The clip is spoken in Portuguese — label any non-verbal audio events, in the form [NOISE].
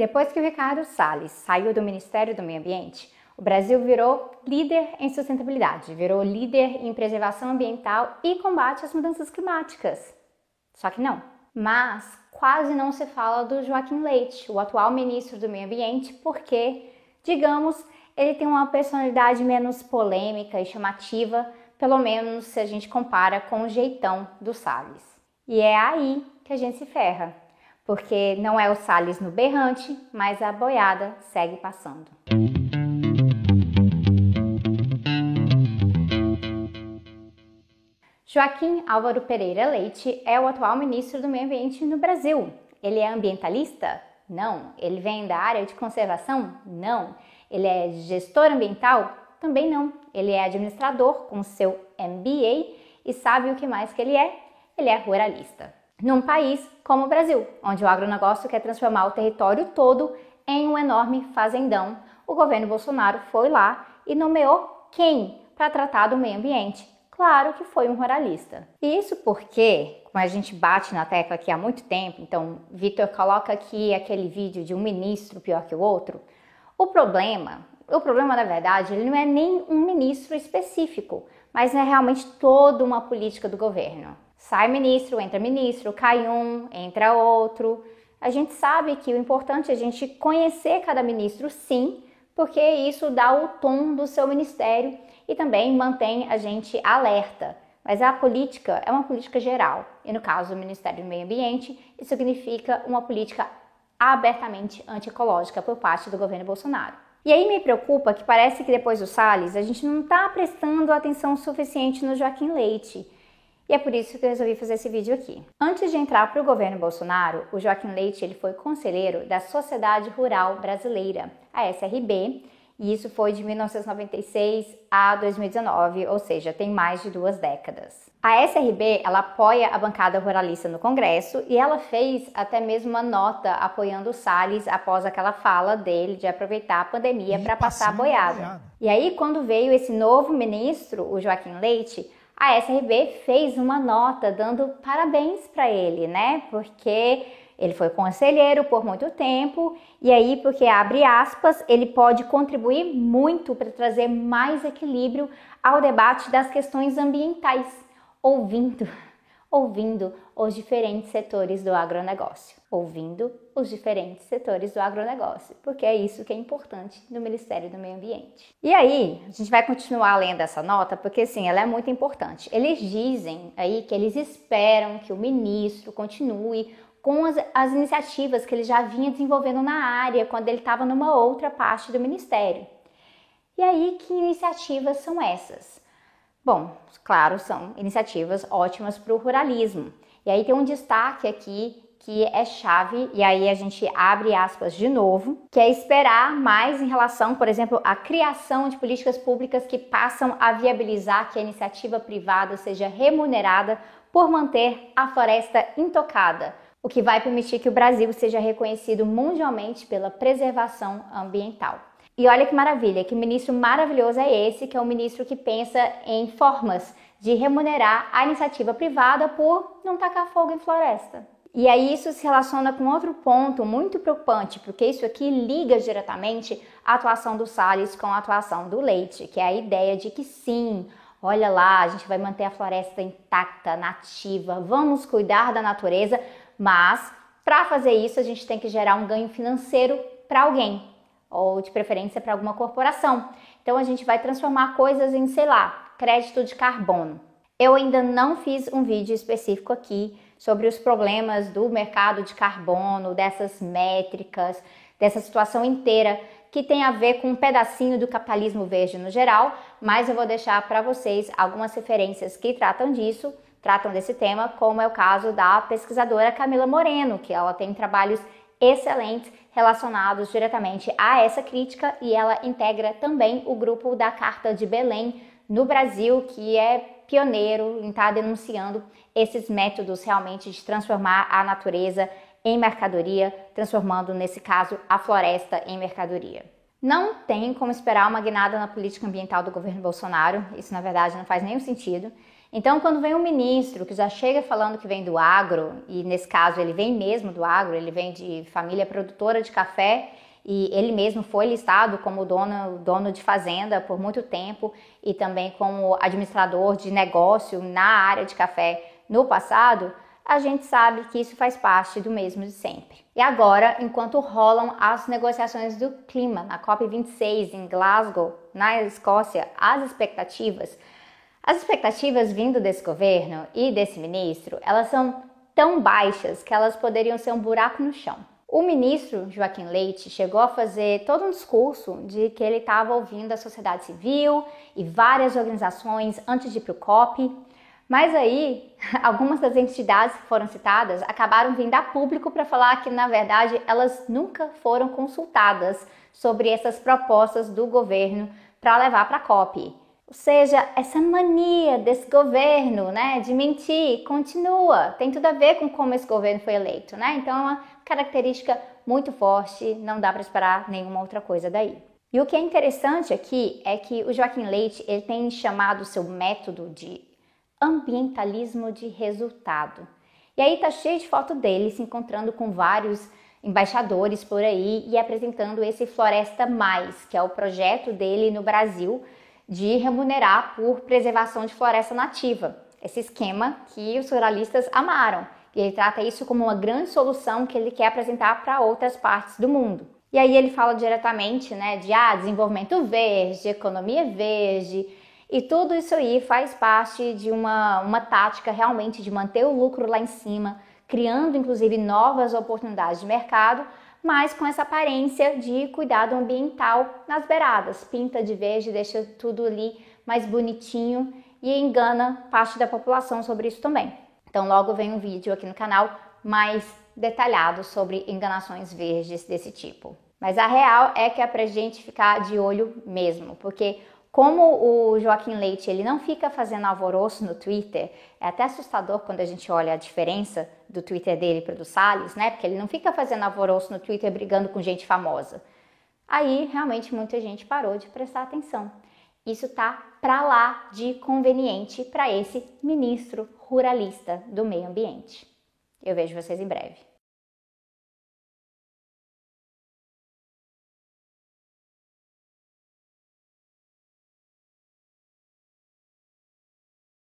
Depois que o Ricardo Salles saiu do Ministério do Meio Ambiente, o Brasil virou líder em sustentabilidade, virou líder em preservação ambiental e combate às mudanças climáticas. Só que não. Mas quase não se fala do Joaquim Leite, o atual ministro do Meio Ambiente, porque, digamos, ele tem uma personalidade menos polêmica e chamativa, pelo menos se a gente compara com o jeitão do Salles. E é aí que a gente se ferra porque não é o Salles no berrante, mas a boiada segue passando. Joaquim Álvaro Pereira Leite é o atual ministro do Meio Ambiente no Brasil. Ele é ambientalista? Não. Ele vem da área de conservação? Não. Ele é gestor ambiental? Também não. Ele é administrador com seu MBA e sabe o que mais que ele é? Ele é ruralista num país como o Brasil, onde o agronegócio quer transformar o território todo em um enorme fazendão. O governo Bolsonaro foi lá e nomeou quem para tratar do meio ambiente? Claro que foi um ruralista. E isso porque, como a gente bate na tecla aqui há muito tempo, então Vitor coloca aqui aquele vídeo de um ministro pior que o outro. O problema, o problema na verdade, ele não é nem um ministro específico, mas é realmente toda uma política do governo. Sai ministro, entra ministro, cai um, entra outro. A gente sabe que o importante é a gente conhecer cada ministro, sim, porque isso dá o tom do seu ministério e também mantém a gente alerta. Mas a política é uma política geral, e no caso do Ministério do Meio Ambiente, isso significa uma política abertamente antiecológica por parte do governo Bolsonaro. E aí me preocupa que parece que depois do Salles a gente não está prestando atenção suficiente no Joaquim Leite e é por isso que eu resolvi fazer esse vídeo aqui. Antes de entrar para o governo Bolsonaro, o Joaquim Leite ele foi conselheiro da Sociedade Rural Brasileira, a SRB, e isso foi de 1996 a 2019, ou seja, tem mais de duas décadas. A SRB ela apoia a bancada ruralista no Congresso e ela fez até mesmo uma nota apoiando o Salles após aquela fala dele de aproveitar a pandemia para passar a boiada. boiada. E aí, quando veio esse novo ministro, o Joaquim Leite, a SRB fez uma nota dando parabéns para ele, né? Porque ele foi conselheiro por muito tempo e aí, porque abre aspas, ele pode contribuir muito para trazer mais equilíbrio ao debate das questões ambientais, ouvindo ouvindo os diferentes setores do agronegócio, ouvindo os diferentes setores do agronegócio, porque é isso que é importante no Ministério do Meio Ambiente. E aí, a gente vai continuar lendo essa nota, porque sim, ela é muito importante. Eles dizem aí que eles esperam que o ministro continue com as, as iniciativas que ele já vinha desenvolvendo na área quando ele estava numa outra parte do ministério. E aí, que iniciativas são essas? Bom, claro, são iniciativas ótimas para o ruralismo. E aí tem um destaque aqui que é chave, e aí a gente abre aspas de novo, que é esperar mais em relação, por exemplo, à criação de políticas públicas que passam a viabilizar que a iniciativa privada seja remunerada por manter a floresta intocada, o que vai permitir que o Brasil seja reconhecido mundialmente pela preservação ambiental. E olha que maravilha, que ministro maravilhoso é esse, que é o ministro que pensa em formas de remunerar a iniciativa privada por não tacar fogo em floresta. E aí isso se relaciona com outro ponto muito preocupante, porque isso aqui liga diretamente a atuação do Salles com a atuação do Leite, que é a ideia de que sim, olha lá, a gente vai manter a floresta intacta, nativa, vamos cuidar da natureza, mas para fazer isso a gente tem que gerar um ganho financeiro para alguém, ou de preferência para alguma corporação. Então a gente vai transformar coisas em, sei lá, crédito de carbono. Eu ainda não fiz um vídeo específico aqui sobre os problemas do mercado de carbono, dessas métricas, dessa situação inteira que tem a ver com um pedacinho do capitalismo verde no geral, mas eu vou deixar para vocês algumas referências que tratam disso, tratam desse tema, como é o caso da pesquisadora Camila Moreno, que ela tem trabalhos excelentes relacionados diretamente a essa crítica e ela integra também o grupo da Carta de Belém no Brasil, que é pioneiro em estar tá denunciando esses métodos realmente de transformar a natureza em mercadoria, transformando, nesse caso, a floresta em mercadoria. Não tem como esperar uma guinada na política ambiental do governo Bolsonaro, isso na verdade não faz nenhum sentido. Então, quando vem um ministro que já chega falando que vem do agro, e nesse caso ele vem mesmo do agro, ele vem de família produtora de café, e ele mesmo foi listado como dono, dono de fazenda por muito tempo e também como administrador de negócio na área de café no passado, a gente sabe que isso faz parte do mesmo de sempre. E agora, enquanto rolam as negociações do clima na COP26 em Glasgow, na Escócia, as expectativas as expectativas vindo desse governo e desse ministro, elas são tão baixas que elas poderiam ser um buraco no chão. O ministro Joaquim Leite chegou a fazer todo um discurso de que ele estava ouvindo a sociedade civil e várias organizações antes de ir para o COP, mas aí [LAUGHS] algumas das entidades que foram citadas acabaram vindo a público para falar que, na verdade, elas nunca foram consultadas sobre essas propostas do governo para levar para a COP. Ou seja, essa mania desse governo, né, de mentir, continua. Tem tudo a ver com como esse governo foi eleito, né? Então é uma característica muito forte, não dá para esperar nenhuma outra coisa daí. E o que é interessante aqui é que o Joaquim Leite ele tem chamado o seu método de ambientalismo de resultado. E aí tá cheio de foto dele se encontrando com vários embaixadores por aí e apresentando esse Floresta Mais, que é o projeto dele no Brasil de remunerar por preservação de floresta nativa. Esse esquema que os ruralistas amaram. E ele trata isso como uma grande solução que ele quer apresentar para outras partes do mundo. E aí ele fala diretamente, né, de ah, desenvolvimento verde, economia verde, e tudo isso aí faz parte de uma, uma tática realmente de manter o lucro lá em cima, criando inclusive novas oportunidades de mercado, mas com essa aparência de cuidado ambiental nas beiradas. Pinta de verde, deixa tudo ali mais bonitinho e engana parte da população sobre isso também. Então logo vem um vídeo aqui no canal mais detalhado sobre enganações verdes desse tipo. Mas a real é que é pra gente ficar de olho mesmo, porque como o Joaquim Leite ele não fica fazendo alvoroço no Twitter, é até assustador quando a gente olha a diferença do Twitter dele para o do Salles, né? Porque ele não fica fazendo alvoroço no Twitter brigando com gente famosa. Aí realmente muita gente parou de prestar atenção. Isso tá para lá de conveniente para esse ministro ruralista do meio ambiente. Eu vejo vocês em breve.